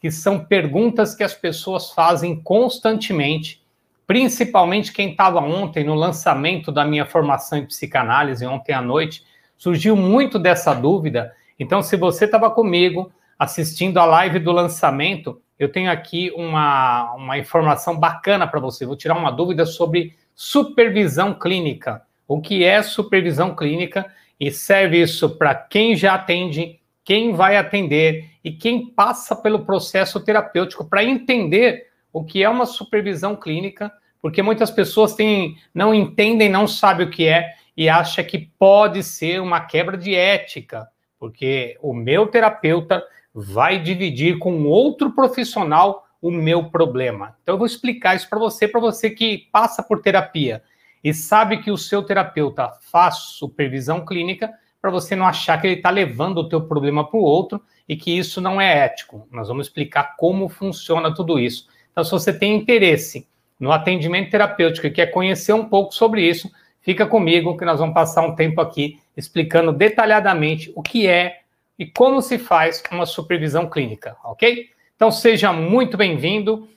que são perguntas que as pessoas fazem constantemente, principalmente quem estava ontem no lançamento da minha formação em psicanálise, ontem à noite, surgiu muito dessa dúvida. Então, se você estava comigo assistindo a live do lançamento, eu tenho aqui uma, uma informação bacana para você. Vou tirar uma dúvida sobre supervisão clínica. O que é supervisão clínica? E serve isso para quem já atende quem vai atender e quem passa pelo processo terapêutico para entender o que é uma supervisão clínica, porque muitas pessoas têm, não entendem, não sabem o que é e acha que pode ser uma quebra de ética, porque o meu terapeuta vai dividir com outro profissional o meu problema. Então eu vou explicar isso para você, para você que passa por terapia e sabe que o seu terapeuta faz supervisão clínica, para você não achar que ele está levando o teu problema para o outro e que isso não é ético. Nós vamos explicar como funciona tudo isso. Então, se você tem interesse no atendimento terapêutico e quer conhecer um pouco sobre isso, fica comigo que nós vamos passar um tempo aqui explicando detalhadamente o que é e como se faz uma supervisão clínica, ok? Então, seja muito bem-vindo.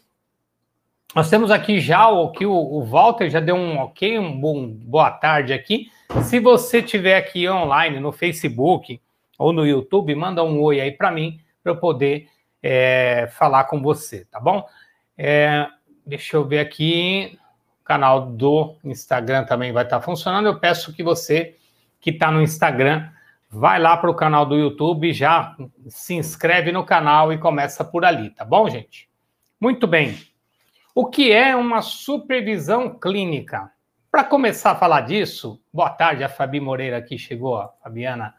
Nós temos aqui já o que o, Walter já deu um ok, um bom boa tarde aqui. Se você tiver aqui online no Facebook ou no YouTube, manda um oi aí para mim, para eu poder é, falar com você, tá bom? É, deixa eu ver aqui. O canal do Instagram também vai estar tá funcionando. Eu peço que você que está no Instagram vai lá para o canal do YouTube, já se inscreve no canal e começa por ali, tá bom, gente? Muito bem. O que é uma supervisão clínica? Para começar a falar disso, boa tarde, a Fabi Moreira aqui chegou, a Fabiana,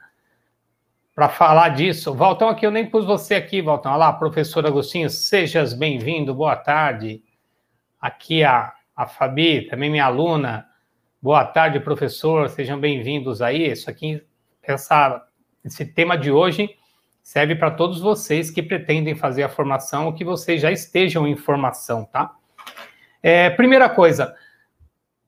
para falar disso. Valtão, aqui eu nem pus você aqui, Valtão. Olá, professor Agostinho, sejas bem-vindo, boa tarde. Aqui a, a Fabi, também minha aluna. Boa tarde, professor, sejam bem-vindos aí. Isso aqui, essa, esse tema de hoje serve para todos vocês que pretendem fazer a formação ou que vocês já estejam em formação, tá? É, primeira coisa,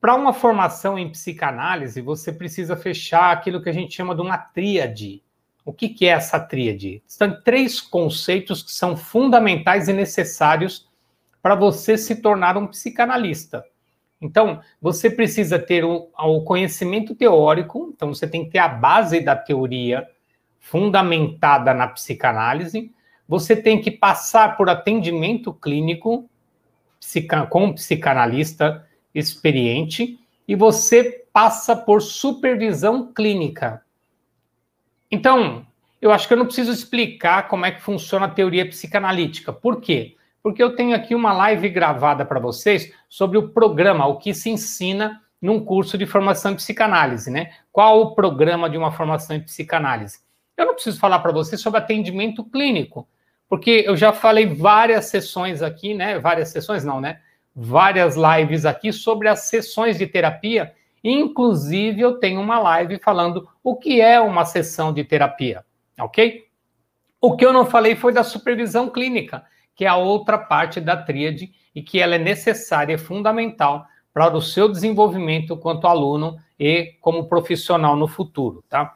para uma formação em psicanálise, você precisa fechar aquilo que a gente chama de uma tríade. O que, que é essa tríade? São três conceitos que são fundamentais e necessários para você se tornar um psicanalista. Então, você precisa ter o, o, conhecimento teórico, então você tem que ter a base da teoria fundamentada na psicanálise, você tem que passar por atendimento clínico psica, com um psicanalista experiente e você passa por supervisão clínica. Então, eu acho que eu não preciso explicar como é que funciona a teoria psicanalítica. Por quê? Porque eu tenho aqui uma live gravada para vocês sobre o programa, o que se ensina num curso de formação em psicanálise, né? Qual o programa de uma formação em psicanálise? Eu não preciso falar para vocês sobre atendimento clínico, porque eu já falei várias sessões aqui, né? Várias sessões não, né? várias lives aqui sobre as sessões de terapia. Inclusive, eu tenho uma live falando o que é uma sessão de terapia, ok? O que eu não falei foi da supervisão clínica, que é a outra parte da tríade e que ela é necessária, e fundamental para o seu desenvolvimento quanto aluno e como profissional no futuro, tá?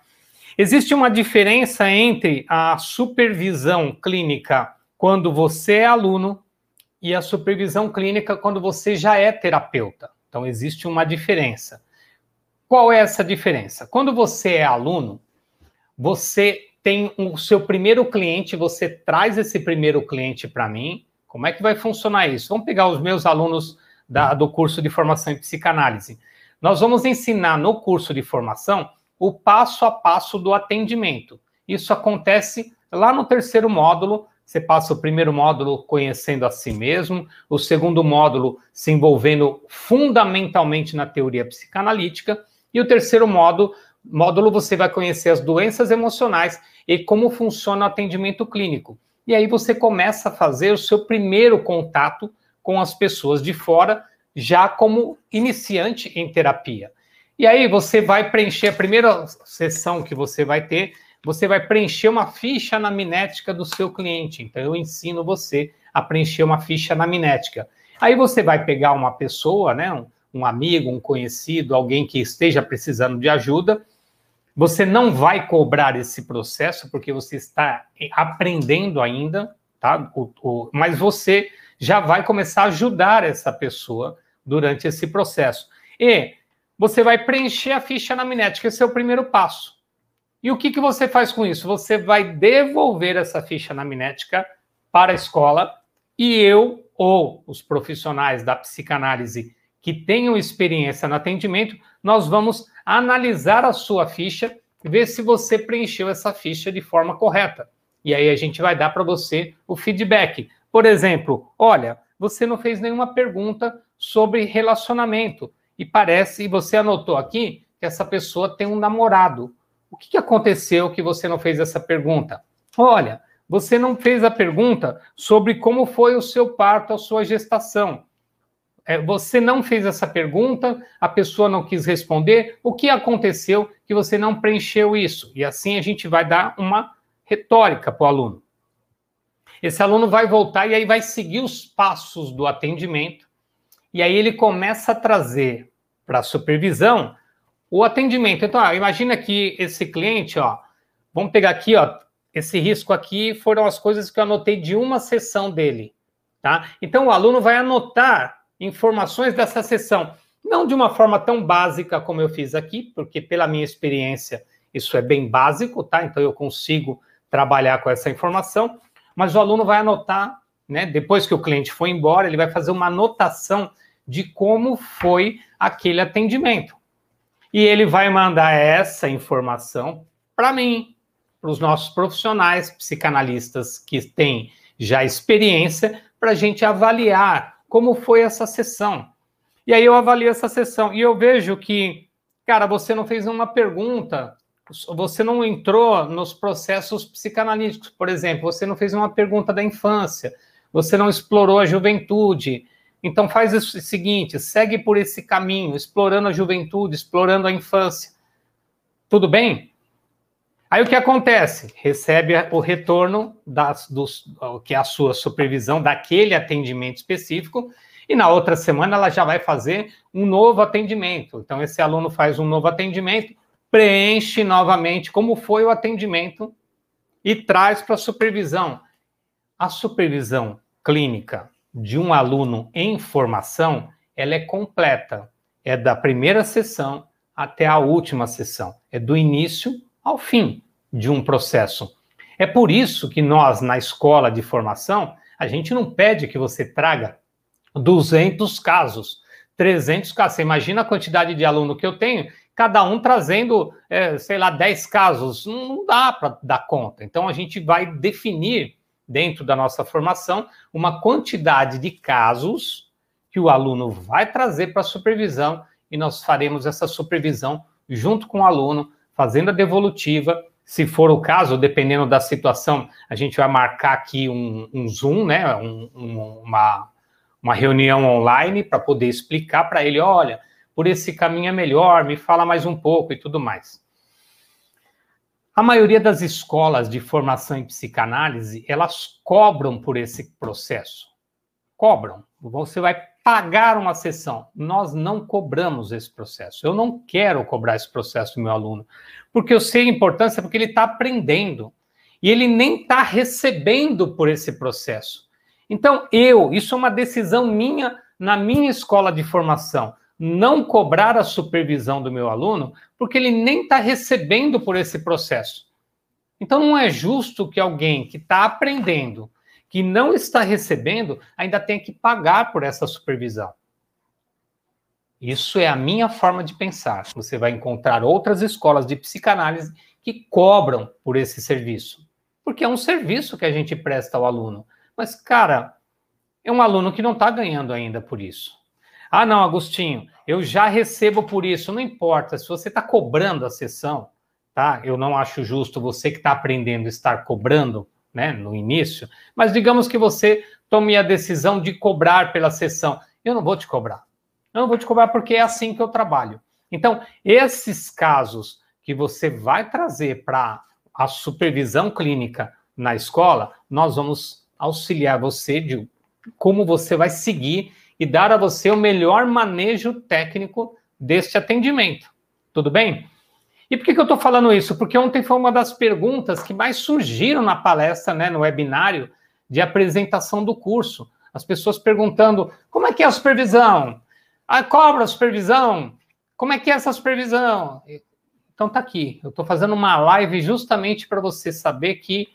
Existe uma diferença entre a supervisão clínica quando você é aluno e a supervisão clínica quando você já é terapeuta. Então, existe uma diferença. Qual é essa diferença? Quando você é aluno, você tem o seu primeiro cliente, você traz esse primeiro cliente para mim. Como é que vai funcionar isso? Vamos pegar os meus alunos da, do curso de formação em psicanálise. Nós vamos ensinar no curso de formação o passo a passo do atendimento. Isso acontece lá no terceiro módulo, você passa o primeiro módulo conhecendo a si mesmo, o segundo módulo se envolvendo fundamentalmente na teoria psicanalítica, e o terceiro módulo, módulo você vai conhecer as doenças emocionais e como funciona o atendimento clínico. E aí você começa a fazer o seu primeiro contato com as pessoas de fora, já como iniciante em terapia. E aí você vai preencher a primeira sessão que você vai ter, você vai preencher uma ficha anaminética do seu cliente. Então eu ensino você a preencher uma ficha anaminética. Aí você vai pegar uma pessoa, né, um, um amigo, um conhecido, alguém que esteja precisando de ajuda. Você não vai cobrar esse processo porque você está aprendendo ainda, tá? O, o, mas você já vai começar a ajudar essa pessoa durante esse processo. E você vai preencher a ficha anamnética, esse é o primeiro passo. E o que, que você faz com isso? Você vai devolver essa ficha anamnética para a escola e eu ou os profissionais da psicanálise que tenham experiência no atendimento, nós vamos analisar a sua ficha e ver se você preencheu essa ficha de forma correta. E aí a gente vai dar para você o feedback. Por exemplo, olha, você não fez nenhuma pergunta sobre relacionamento e parece, e você anotou aqui, que essa pessoa tem um namorado. O que, que aconteceu que você não fez essa pergunta? Olha, você não fez a pergunta sobre como foi o seu parto, a sua gestação. É, você não fez essa pergunta, a pessoa não quis responder. O que aconteceu que você não preencheu isso? E assim a gente vai dar uma retórica para o aluno. Esse aluno vai voltar e aí vai seguir os passos do atendimento e aí ele começa a trazer para a supervisão o atendimento. Então, ó, imagina que esse cliente, ó, vamos pegar aqui, ó, esse risco aqui foram as coisas que eu anotei de uma sessão dele, tá? Então o aluno vai anotar informações dessa sessão, não de uma forma tão básica como eu fiz aqui, porque pela minha experiência isso é bem básico, tá? Então eu consigo trabalhar com essa informação, mas o aluno vai anotar, né? Depois que o cliente foi embora, ele vai fazer uma anotação de como foi aquele atendimento. E ele vai mandar essa informação para mim, para os nossos profissionais psicanalistas que têm já experiência, para a gente avaliar como foi essa sessão. E aí eu avalio essa sessão e eu vejo que, cara, você não fez uma pergunta, você não entrou nos processos psicanalíticos, por exemplo, você não fez uma pergunta da infância, você não explorou a juventude, então faz o seguinte, segue por esse caminho, explorando a juventude, explorando a infância. Tudo bem? Aí o que acontece? Recebe o retorno das, dos, que é a sua supervisão daquele atendimento específico, e na outra semana ela já vai fazer um novo atendimento. Então, esse aluno faz um novo atendimento, preenche novamente como foi o atendimento e traz para a supervisão. A supervisão clínica de um aluno em formação, ela é completa. É da primeira sessão até a última sessão. É do início ao fim de um processo. É por isso que nós, na escola de formação, a gente não pede que você traga 200 casos, 300 casos. Você imagina a quantidade de aluno que eu tenho, cada um trazendo, é, sei lá, 10 casos. Não dá para dar conta. Então, a gente vai definir dentro da nossa formação, uma quantidade de casos que o aluno vai trazer para a supervisão e nós faremos essa supervisão junto com o aluno, fazendo a devolutiva. Se for o caso, dependendo da situação, a gente vai marcar aqui um, um Zoom, né? Um, um, uma, uma reunião online para poder explicar para ele: olha, por esse caminho é melhor, me fala mais um pouco e tudo mais. A maioria das escolas de formação em psicanálise, elas cobram por esse processo. Cobram. Você vai pagar uma sessão. Nós não cobramos esse processo. Eu não quero cobrar esse processo do meu aluno, porque eu sei a importância, porque ele está aprendendo. E ele nem está recebendo por esse processo. Então, eu, isso é uma decisão minha na minha escola de formação não cobrar a supervisão do meu aluno, porque ele nem está recebendo por esse processo. Então, não é justo que alguém que está aprendendo, que não está recebendo, ainda tenha que pagar por essa supervisão. Isso é a minha forma de pensar. Você vai encontrar outras escolas de psicanálise que cobram por esse serviço, porque é um serviço que a gente presta ao aluno. Mas, cara, é um aluno que não está ganhando ainda por isso. Ah, não, Agostinho, eu já recebo por isso. Não importa, se você está cobrando a sessão, tá? Eu não acho justo você que está aprendendo estar cobrando né, no início, mas digamos que você tome a decisão de cobrar pela sessão. Eu não vou te cobrar. Eu não vou te cobrar porque é assim que eu trabalho. Então, esses casos que você vai trazer para a supervisão clínica na escola, nós vamos auxiliar você de como você vai seguir e dar a você o melhor manejo técnico deste atendimento. Tudo bem? E por que, eu estou falando isso? Porque ontem foi uma das perguntas que mais surgiram na palestra, né, no webinário de apresentação do curso. As pessoas perguntando: como é que é a supervisão? A cobra a supervisão? Como é que é essa supervisão? Então tá aqui. Eu estou fazendo uma live justamente para você saber que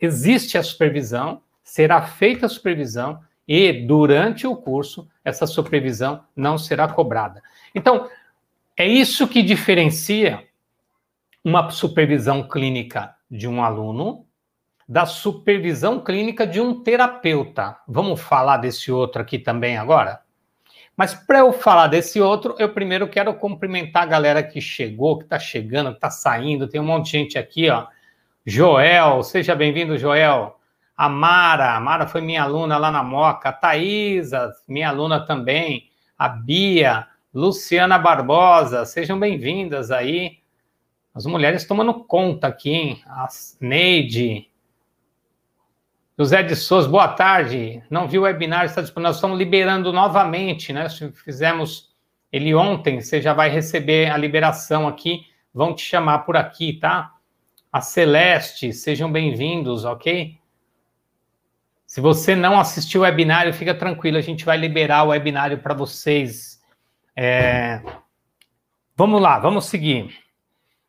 existe a supervisão, será feita a supervisão e durante o curso essa supervisão não será cobrada. Então, é isso que diferencia uma supervisão clínica de um aluno da supervisão clínica de um terapeuta. Vamos falar desse outro aqui também agora? Mas para eu falar desse outro, eu primeiro quero cumprimentar a galera que chegou, que está chegando, que está saindo. Tem um monte de gente aqui, ó. Joel, seja bem-vindo, Joel. A Mara, a Mara foi minha aluna lá na Moca. A Thaisa, minha aluna também. A Bia, Luciana Barbosa, sejam bem-vindas aí. As mulheres tomando conta aqui, hein? A Neide. José de Souza, boa tarde. Não viu o webinar, está disponível. Nós estamos liberando novamente, né? Fizemos ele ontem, você já vai receber a liberação aqui. Vão te chamar por aqui, tá? A Celeste, sejam bem-vindos, ok? Se você não assistiu o webinário, fica tranquilo, a gente vai liberar o webinário para vocês. É... Vamos lá, vamos seguir.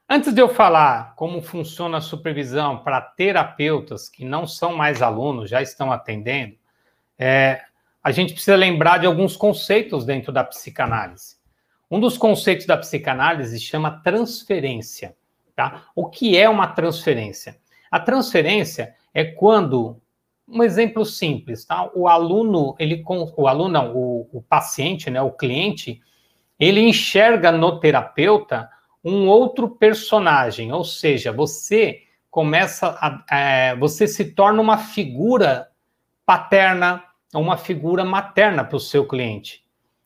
Antes de eu falar como funciona a supervisão para terapeutas que não são mais alunos, já estão atendendo, é, a gente precisa lembrar de alguns conceitos dentro da psicanálise. Um dos conceitos da psicanálise chama transferência. Tá? O que é uma transferência? A transferência é quando, um exemplo simples, tá? O aluno, ele, o aluno não, o, o paciente, né, o cliente, ele enxerga no terapeuta um outro personagem, ou seja, você começa a, é, você se torna uma figura paterna, uma figura materna para o seu cliente.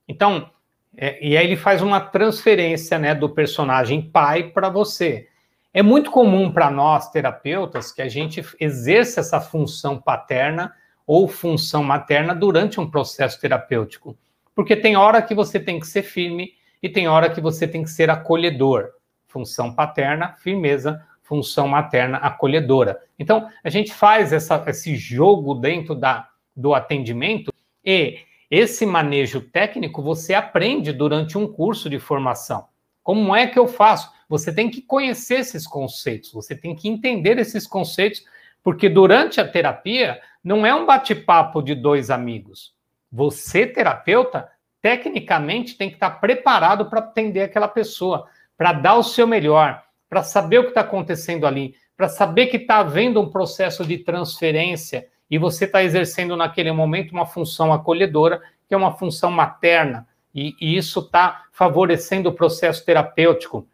Então, é, e aí ele faz uma transferência, né, do personagem pai para você. É muito comum para nós terapeutas que a gente exerça essa função paterna ou função materna durante um processo terapêutico, porque tem hora que você tem que ser firme e tem hora que você tem que ser acolhedor. Função paterna, firmeza, função materna, acolhedora. Então, a gente faz essa, esse jogo dentro da, do atendimento e esse manejo técnico você aprende durante um curso de formação. Como é que eu faço? Você tem que conhecer esses conceitos, você tem que entender esses conceitos, porque durante a terapia não é um bate-papo de dois amigos. Você, terapeuta, tecnicamente tem que estar preparado para atender aquela pessoa, para dar o seu melhor, para saber o que está acontecendo ali, para saber que está havendo um processo de transferência e você está exercendo naquele momento uma função acolhedora, que é uma função materna, e, e isso está favorecendo o processo terapêutico.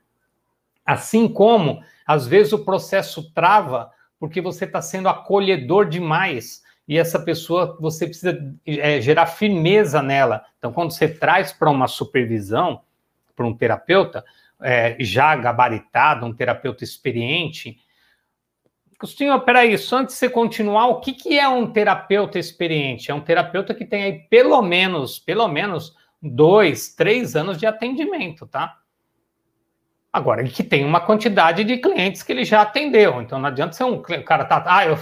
Assim como, às vezes, o processo trava porque você está sendo acolhedor demais e essa pessoa, você precisa é, gerar firmeza nela. Então, quando você traz para uma supervisão, para um terapeuta, é, já gabaritado, um terapeuta experiente, Costinho, peraí, só antes de você continuar, o que, que é um terapeuta experiente? É um terapeuta que tem aí pelo menos, pelo menos dois, três anos de atendimento, tá? Agora, que tem uma quantidade de clientes que ele já atendeu. Então, não adianta ser um cara tá. Ah, eu,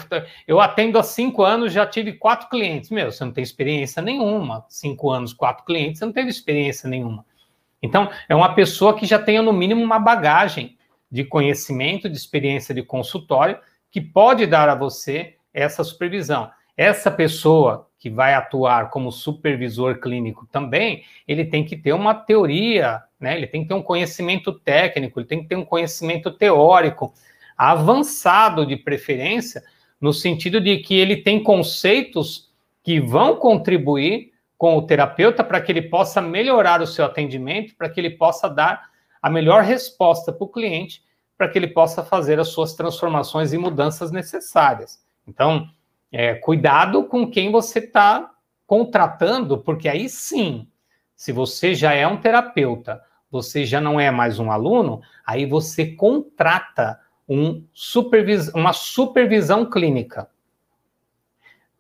eu atendo há cinco anos, já tive quatro clientes. Meu, você não tem experiência nenhuma. Cinco anos, quatro clientes, você não teve experiência nenhuma. Então, é uma pessoa que já tenha, no mínimo, uma bagagem de conhecimento, de experiência de consultório, que pode dar a você essa supervisão. Essa pessoa que vai atuar como supervisor clínico também, ele tem que ter uma teoria, né? Ele tem que ter um conhecimento técnico, ele tem que ter um conhecimento teórico avançado de preferência, no sentido de que ele tem conceitos que vão contribuir com o terapeuta para que ele possa melhorar o seu atendimento, para que ele possa dar a melhor resposta para o cliente, para que ele possa fazer as suas transformações e mudanças necessárias. Então, é, cuidado com quem você está contratando, porque aí sim, se você já é um terapeuta, você já não é mais um aluno, aí você contrata um supervis uma supervisão clínica.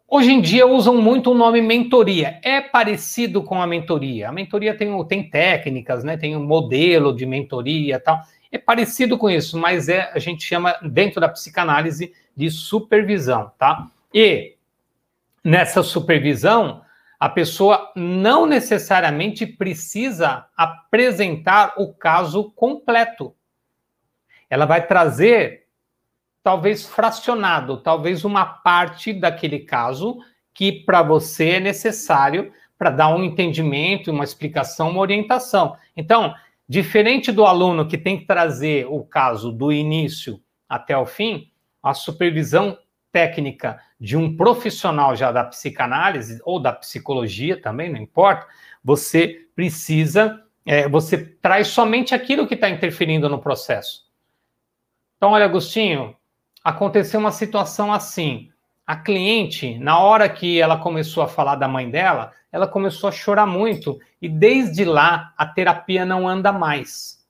Hoje em dia usam muito o nome mentoria. É parecido com a mentoria. A mentoria tem, tem técnicas, né? Tem um modelo de mentoria tal. É parecido com isso, mas é a gente chama dentro da psicanálise de supervisão, tá? E nessa supervisão, a pessoa não necessariamente precisa apresentar o caso completo. Ela vai trazer, talvez fracionado, talvez uma parte daquele caso que para você é necessário para dar um entendimento, uma explicação, uma orientação. Então, diferente do aluno que tem que trazer o caso do início até o fim, a supervisão técnica de um profissional já da psicanálise ou da psicologia também, não importa, você precisa, é, você traz somente aquilo que está interferindo no processo. Então, olha, Agostinho, aconteceu uma situação assim. A cliente, na hora que ela começou a falar da mãe dela, ela começou a chorar muito e desde lá a terapia não anda mais.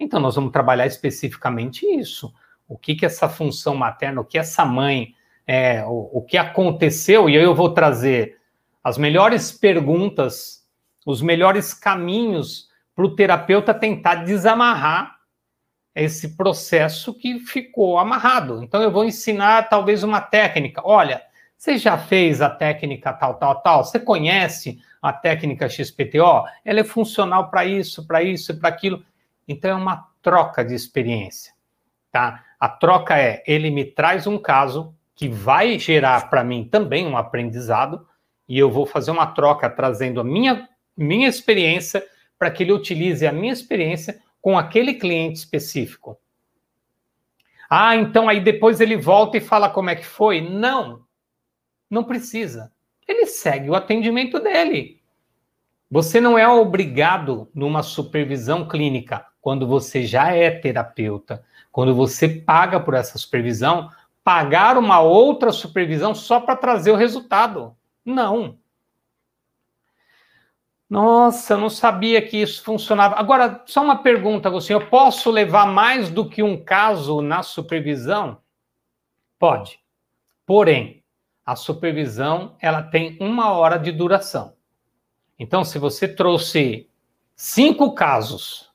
Então, nós vamos trabalhar especificamente isso o que que essa função materna, o que essa mãe, é, o, o que aconteceu, e aí eu vou trazer as melhores perguntas, os melhores caminhos para o terapeuta tentar desamarrar esse processo que ficou amarrado. Então eu vou ensinar talvez uma técnica. Olha, você já fez a técnica tal, tal, tal? Você conhece a técnica XPTO? Ela é funcional para isso, para isso e para aquilo. Então é uma troca de experiência, tá? A troca é, ele me traz um caso que vai gerar para mim também um aprendizado, e eu vou fazer uma troca trazendo a minha, minha experiência para que ele utilize a minha experiência com aquele cliente específico. Ah, então aí depois ele volta e fala como é que foi? Não, não precisa. Ele segue o atendimento dele. Você não é obrigado numa supervisão clínica quando você já é terapeuta quando você paga por essa supervisão, pagar uma outra supervisão só para trazer o resultado. Não. Nossa, eu não sabia que isso funcionava. Agora, só uma pergunta, você: eu posso levar mais do que um caso na supervisão? Pode. Porém, a supervisão ela tem uma hora de duração. Então, se você trouxe cinco casos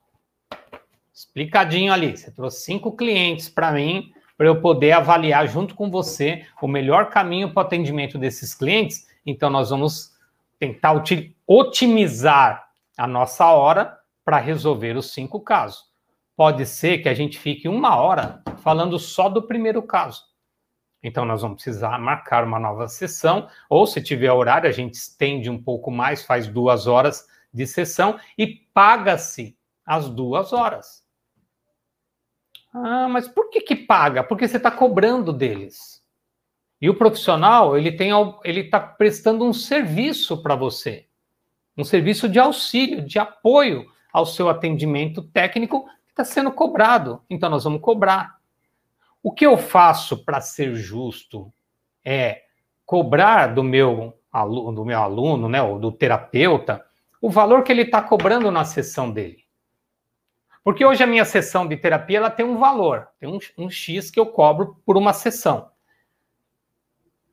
explicadinho ali. Você trouxe cinco clientes para mim, para eu poder avaliar junto com você o melhor caminho para o atendimento desses clientes. Então, nós vamos tentar otimizar a nossa hora para resolver os cinco casos. Pode ser que a gente fique uma hora falando só do primeiro caso. Então, nós vamos precisar marcar uma nova sessão, ou se tiver horário, a gente estende um pouco mais, faz duas horas de sessão e paga-se as duas horas. Ah, mas por que que paga? Porque você está cobrando deles. E o profissional, ele tem, ele está prestando um serviço para você, um serviço de auxílio, de apoio ao seu atendimento técnico que está sendo cobrado. Então nós vamos cobrar. O que eu faço para ser justo é cobrar do meu aluno, do meu aluno, né, ou do terapeuta, o valor que ele está cobrando na sessão dele. Porque hoje a minha sessão de terapia ela tem um valor, tem um, um X que eu cobro por uma sessão.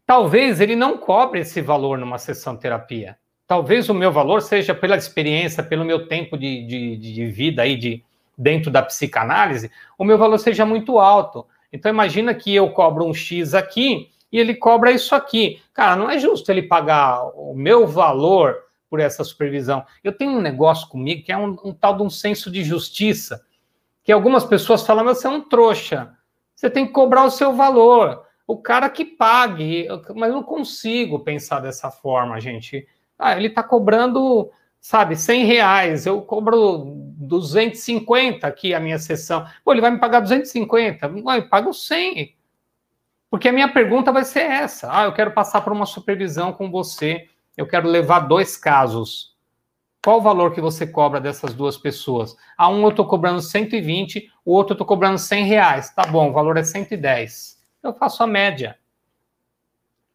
Talvez ele não cobre esse valor numa sessão de terapia. Talvez o meu valor seja pela experiência, pelo meu tempo de, de, de vida aí de, dentro da psicanálise, o meu valor seja muito alto. Então imagina que eu cobro um X aqui e ele cobra isso aqui. Cara, não é justo ele pagar o meu valor por essa supervisão. Eu tenho um negócio comigo que é um, um tal de um senso de justiça, que algumas pessoas falam, mas você é um trouxa, você tem que cobrar o seu valor, o cara que pague, mas eu não consigo pensar dessa forma, gente. Ah, ele está cobrando, sabe, 100 reais, eu cobro 250 aqui a minha sessão. Pô, ele vai me pagar 250, Ué, eu pago 100. Porque a minha pergunta vai ser essa. Ah, eu quero passar por uma supervisão com você eu quero levar dois casos. Qual o valor que você cobra dessas duas pessoas? A um eu estou cobrando 120, o outro eu estou cobrando 100 reais. Tá bom, o valor é 110. Eu faço a média.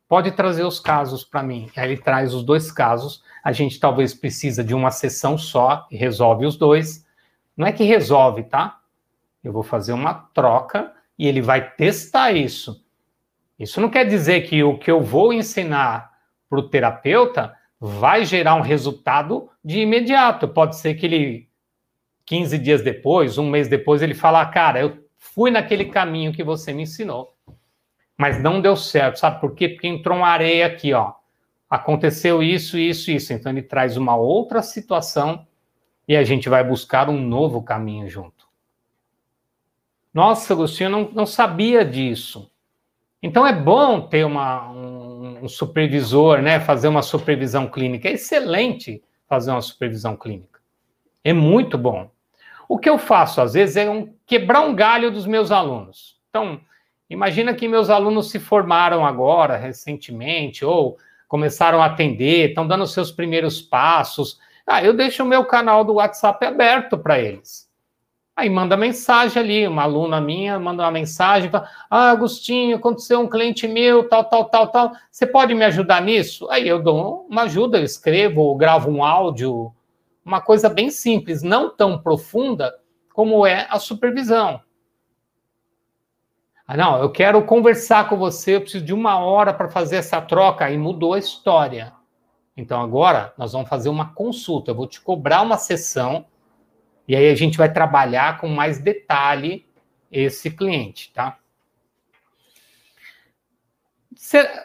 pode trazer os casos para mim. Aí ele traz os dois casos. A gente talvez precisa de uma sessão só e resolve os dois. Não é que resolve, tá? Eu vou fazer uma troca e ele vai testar isso. Isso não quer dizer que o que eu vou ensinar para o terapeuta vai gerar um resultado de imediato. Pode ser que ele, 15 dias depois, um mês depois, ele fala, cara, eu fui naquele caminho que você me ensinou, mas não deu certo. Sabe por quê? Porque entrou uma areia aqui, ó. Aconteceu isso, isso, isso. Então ele traz uma outra situação e a gente vai buscar um novo caminho junto. Nossa, Agostinho, eu não, não sabia disso. Então é bom ter uma, um, um, supervisor, né? Fazer uma supervisão clínica. É excelente fazer uma supervisão clínica. É muito bom. O que eu faço, às vezes, é um, quebrar um galho dos meus alunos. Então, imagina que meus alunos se formaram agora, recentemente, ou começaram a atender, estão dando seus primeiros passos. Ah, eu deixo o meu canal do WhatsApp aberto para eles. Aí manda mensagem ali, uma aluna minha manda uma mensagem, fala, ah, Agostinho, aconteceu um cliente meu, tal, tal, tal, tal, você pode me ajudar nisso? Aí eu dou uma ajuda, eu escrevo, gravo um áudio, uma coisa bem simples, não tão profunda como é a supervisão. Ah, não, eu quero conversar com você, eu preciso de uma hora para fazer essa troca, aí mudou a história. Então agora nós vamos fazer uma consulta, eu vou te cobrar uma sessão e aí a gente vai trabalhar com mais detalhe esse cliente, tá?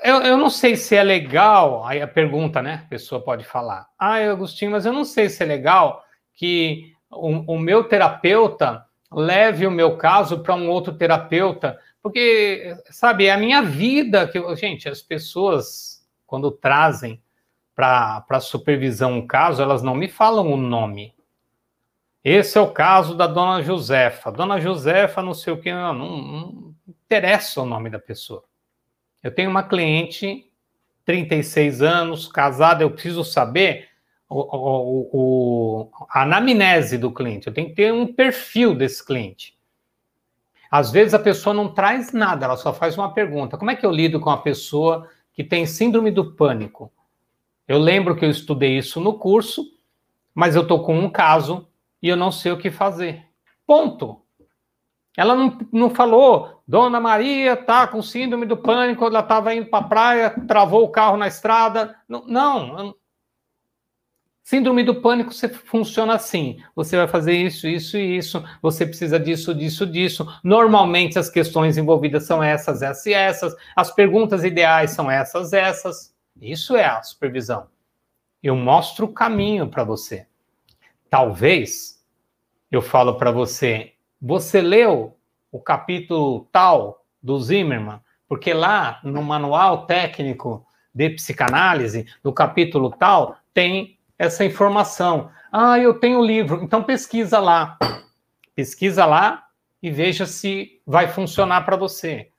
Eu, não sei se é legal, aí a pergunta, né? A pessoa pode falar. Ah, Agostinho, mas eu não sei se é legal que o, o meu terapeuta leve o meu caso para um outro terapeuta, porque, sabe, é a minha vida que. Gente, as pessoas, quando trazem para supervisão um caso, elas não me falam o nome. Esse é o caso da dona Josefa. Dona Josefa, não sei o que, não, não, interessa o nome da pessoa. Eu tenho uma cliente, 36 anos, casada, eu preciso saber o, o, o, a anamnese do cliente, eu tenho que ter um perfil desse cliente. Às vezes a pessoa não traz nada, ela só faz uma pergunta. Como é que eu lido com a pessoa que tem síndrome do pânico? Eu lembro que eu estudei isso no curso, mas eu estou com um caso e eu não sei o que fazer. Ponto. Ela não, não falou, Dona Maria tá com síndrome do pânico, ela estava indo para a praia, travou o carro na estrada. Não, não. Síndrome do pânico você funciona assim. Você vai fazer isso, isso e isso. Você precisa disso, disso, disso. Normalmente as questões envolvidas são essas, essas e essas. As perguntas ideais são essas, essas. Isso é a supervisão. Eu mostro o caminho para você. Talvez eu falo para você, você leu o capítulo tal do Zimmermann? Porque lá no manual técnico de psicanálise, no capítulo tal, tem essa informação. Ah, eu tenho o livro, então pesquisa lá. Pesquisa lá e veja se vai funcionar para você.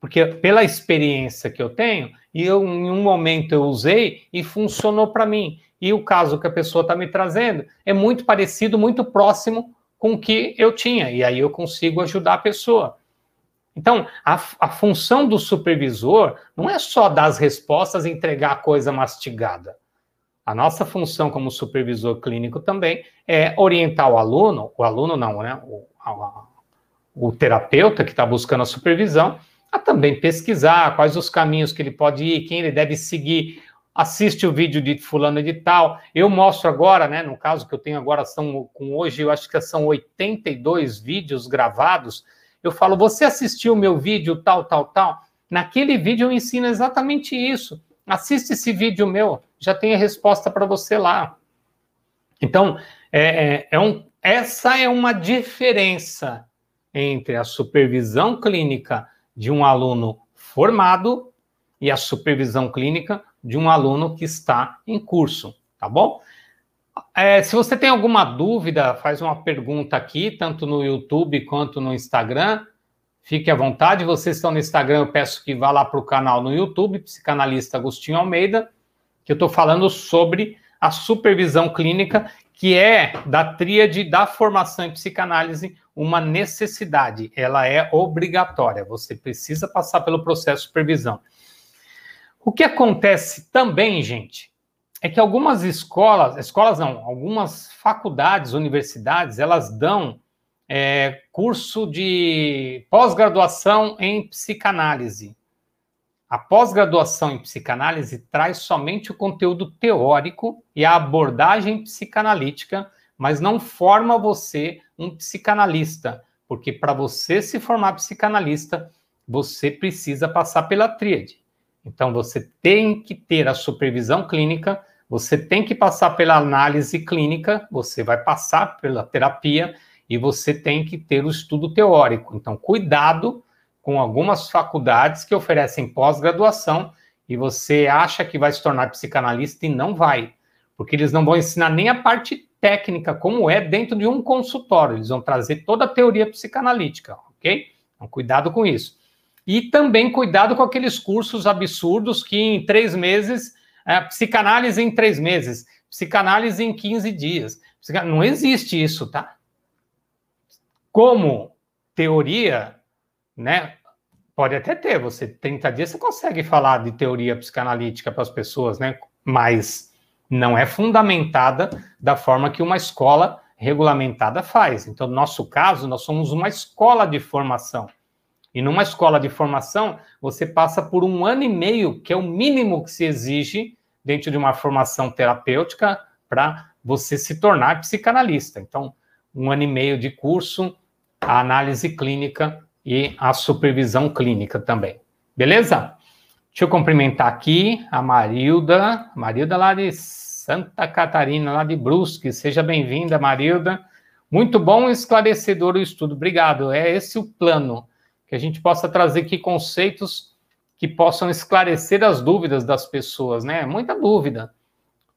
Porque pela experiência que eu tenho, e eu em um momento eu usei e funcionou para mim. E o caso que a pessoa está me trazendo é muito parecido, muito próximo com o que eu tinha, e aí eu consigo ajudar a pessoa. Então, a, a função do supervisor não é só dar as respostas e entregar a coisa mastigada. A nossa função como supervisor clínico também é orientar o aluno, o aluno não, né? O, a, o terapeuta que está buscando a supervisão, a também pesquisar quais os caminhos que ele pode ir, quem ele deve seguir, assiste o vídeo de fulano de tal. Eu mostro agora, né, no caso que eu tenho agora, são com hoje, eu acho que são 82 vídeos gravados. Eu falo, você assistiu o meu vídeo tal, tal, tal? Naquele vídeo eu ensino exatamente isso. Assiste esse vídeo meu, já tem a resposta para você lá. Então, é, é, é um, essa é uma diferença entre a supervisão clínica de um aluno formado e a supervisão clínica de um aluno que está em curso, tá bom? É, se você tem alguma dúvida, faz uma pergunta aqui, tanto no YouTube quanto no Instagram. Fique à vontade. Vocês estão no Instagram, eu peço que vá lá para o canal no YouTube, Psicanalista Agostinho Almeida, que eu estou falando sobre a supervisão clínica, que é da tríade da formação em psicanálise uma necessidade, ela é obrigatória. Você precisa passar pelo processo de supervisão. O que acontece também, gente, é que algumas escolas, escolas não, algumas faculdades, universidades, elas dão é, curso de pós-graduação em psicanálise. A pós-graduação em psicanálise traz somente o conteúdo teórico e a abordagem psicanalítica, mas não forma você um psicanalista, porque para você se formar psicanalista, você precisa passar pela tríade. Então, você tem que ter a supervisão clínica, você tem que passar pela análise clínica, você vai passar pela terapia e você tem que ter o estudo teórico. Então, cuidado com algumas faculdades que oferecem pós-graduação e você acha que vai se tornar psicanalista e não vai, porque eles não vão ensinar nem a parte técnica, como é dentro de um consultório, eles vão trazer toda a teoria psicanalítica, ok? Então, cuidado com isso. E também cuidado com aqueles cursos absurdos que em três meses, é, psicanálise em três meses, psicanálise em 15 dias. Não existe isso, tá? Como teoria, né? Pode até ter, você 30 dias você consegue falar de teoria psicanalítica para as pessoas, né? Mas não é fundamentada da forma que uma escola regulamentada faz. Então, no nosso caso, nós somos uma escola de formação. E numa escola de formação, você passa por um ano e meio, que é o mínimo que se exige dentro de uma formação terapêutica para você se tornar psicanalista. Então, um ano e meio de curso, a análise clínica e a supervisão clínica também. Beleza? Deixa eu cumprimentar aqui a Marilda, Marilda lá de Santa Catarina, lá de Brusque. Seja bem-vinda, Marilda. Muito bom e esclarecedor o estudo. Obrigado. É esse o plano que a gente possa trazer aqui conceitos que possam esclarecer as dúvidas das pessoas, né? Muita dúvida.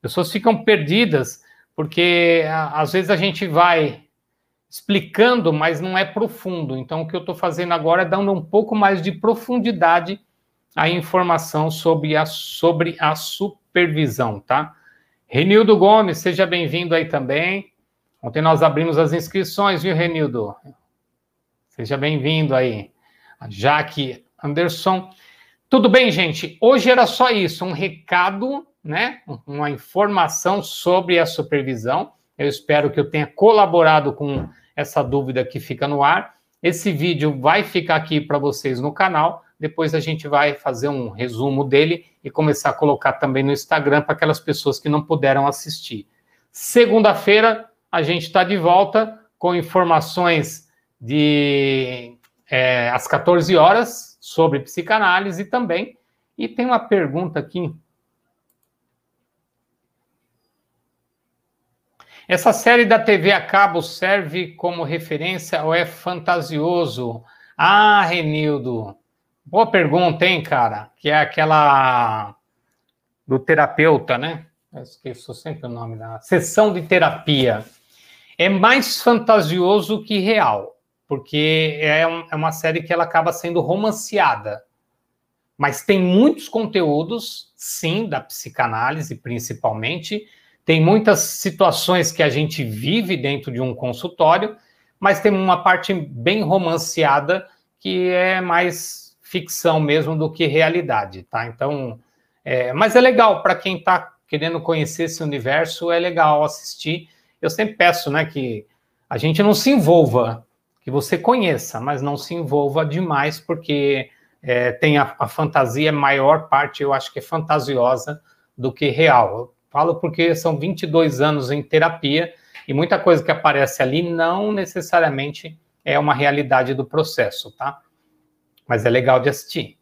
Pessoas ficam perdidas porque às vezes a gente vai explicando, mas não é profundo. Então, o que eu estou fazendo agora é dando um pouco mais de profundidade à informação sobre a, sobre a supervisão, tá? Renildo Gomes, seja bem-vindo aí também. Ontem nós abrimos as inscrições, viu, Renildo? Seja bem-vindo aí. Jaque Anderson. Tudo bem, gente? Hoje era só isso, um recado, né? Uma informação sobre a supervisão. Eu espero que eu tenha colaborado com essa dúvida que fica no ar. Esse vídeo vai ficar aqui para vocês no canal. Depois a gente vai fazer um resumo dele e começar a colocar também no Instagram para aquelas pessoas que não puderam assistir. Segunda-feira a gente está de volta com informações de é, às 14 horas sobre psicanálise também. E tem uma pergunta aqui. Essa série da TV a cabo serve como referência ou é fantasioso? Ah, Renildo, boa pergunta, hein, cara? Que é aquela do terapeuta, né? Eu esqueço sempre o nome da sessão de terapia. É mais fantasioso que real porque é, um, é uma série que ela acaba sendo romanceada. Mas tem muitos conteúdos, sim, da psicanálise, principalmente. Tem muitas situações que a gente vive dentro de um consultório, mas tem uma parte bem romanceada que é mais ficção mesmo do que realidade, tá? Então, é, mas é legal para quem está querendo conhecer esse universo, é legal assistir. Eu sempre peço, né, que a gente não se envolva que você conheça, mas não se envolva demais, porque é, tem a, a, fantasia, maior parte eu acho que é fantasiosa do que real. Eu falo porque são 22 anos em terapia e muita coisa que aparece ali não necessariamente é uma realidade do processo, tá? Mas é legal de assistir.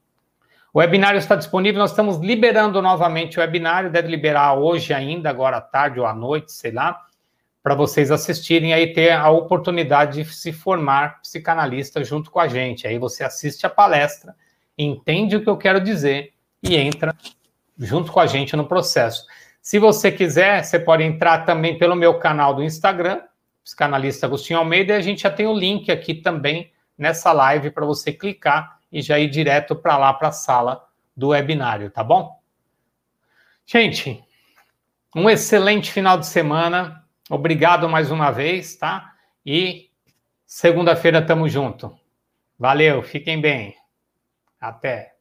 O webinário está disponível, nós estamos liberando novamente o webinário, deve liberar hoje ainda, agora à tarde ou à noite, sei lá para vocês assistirem aí ter a oportunidade de se formar psicanalista junto com a gente. Aí você assiste a palestra, entende o que eu quero dizer e entra junto com a gente no processo. Se você quiser, você pode entrar também pelo meu canal do Instagram, psicanalista Agostinho Almeida, e a gente já tem o link aqui também nessa live para você clicar e já ir direto para lá para a sala do webinário, tá bom? Gente, um excelente final de semana. Obrigado mais uma vez, tá? E segunda-feira tamo junto. Valeu, fiquem bem. Até.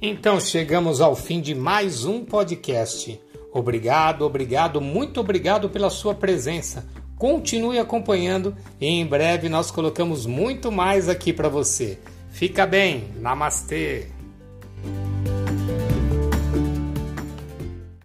Então chegamos ao fim de mais um podcast. Obrigado, obrigado, muito obrigado pela sua presença. Continue acompanhando e em breve nós colocamos muito mais aqui para você. Fica bem, namastê!